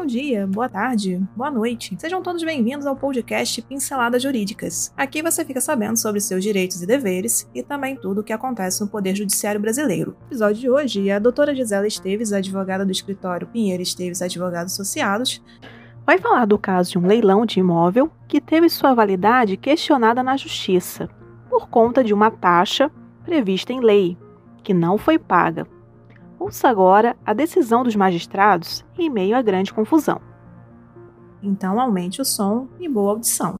Bom dia, boa tarde, boa noite. Sejam todos bem-vindos ao podcast Pinceladas Jurídicas. Aqui você fica sabendo sobre seus direitos e deveres e também tudo o que acontece no Poder Judiciário Brasileiro. No episódio de hoje, a doutora Gisela Esteves, advogada do escritório Pinheiro Esteves Advogados Associados, vai falar do caso de um leilão de imóvel que teve sua validade questionada na Justiça por conta de uma taxa prevista em lei, que não foi paga Ouça agora a decisão dos magistrados em meio à grande confusão. Então aumente o som e boa audição.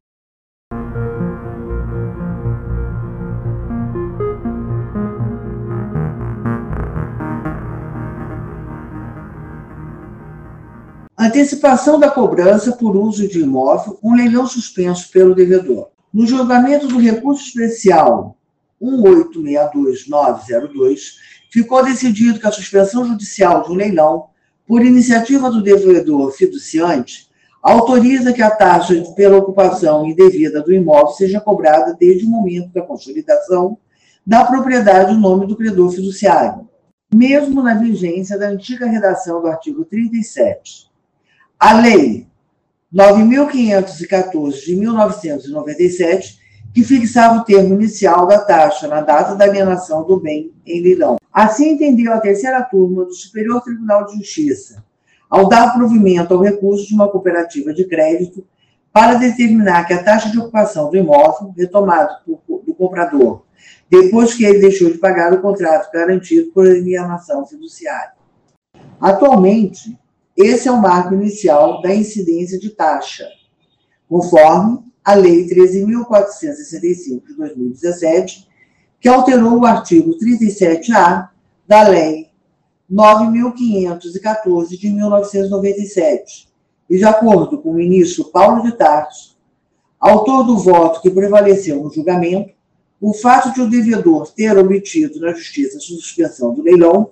Antecipação da cobrança por uso de imóvel, um leilão suspenso pelo devedor. No julgamento do recurso especial 1862902, ficou decidido que a suspensão judicial de um leilão, por iniciativa do devedor fiduciante, autoriza que a taxa pela ocupação indevida do imóvel seja cobrada desde o momento da consolidação da propriedade no nome do credor fiduciário, mesmo na vigência da antiga redação do artigo 37. A Lei 9.514 de 1997 que fixava o termo inicial da taxa na data da alienação do bem em leilão. Assim entendeu a terceira turma do Superior Tribunal de Justiça, ao dar provimento ao recurso de uma cooperativa de crédito para determinar que a taxa de ocupação do imóvel, retomado por, do comprador, depois que ele deixou de pagar o contrato garantido por alienação fiduciária. Atualmente, esse é o marco inicial da incidência de taxa, conforme a Lei 13.465 de 2017, que alterou o artigo 37A da Lei 9.514 de 1997, e de acordo com o ministro Paulo de Tarso, autor do voto que prevaleceu no julgamento, o fato de o devedor ter obtido na Justiça a suspensão do leilão,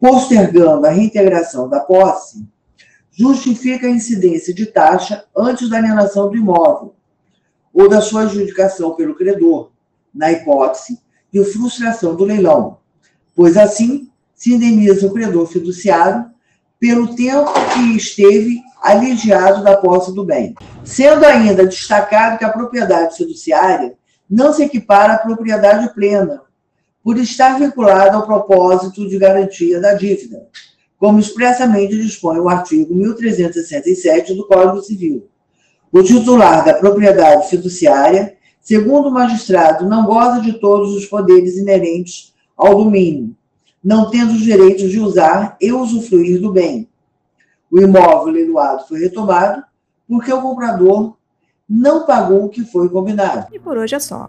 postergando a reintegração da posse, justifica a incidência de taxa antes da alienação do imóvel, ou da sua adjudicação pelo credor, na hipótese de frustração do leilão, pois assim se indeniza o credor fiduciário pelo tempo que esteve aliviado da posse do bem. Sendo ainda destacado que a propriedade fiduciária não se equipara à propriedade plena, por estar vinculada ao propósito de garantia da dívida, como expressamente dispõe o artigo 1367 do Código Civil. O titular da propriedade fiduciária, segundo o magistrado, não goza de todos os poderes inerentes ao domínio, não tendo os direitos de usar e usufruir do bem. O imóvel leiloado foi retomado porque o comprador não pagou o que foi combinado. E por hoje é só.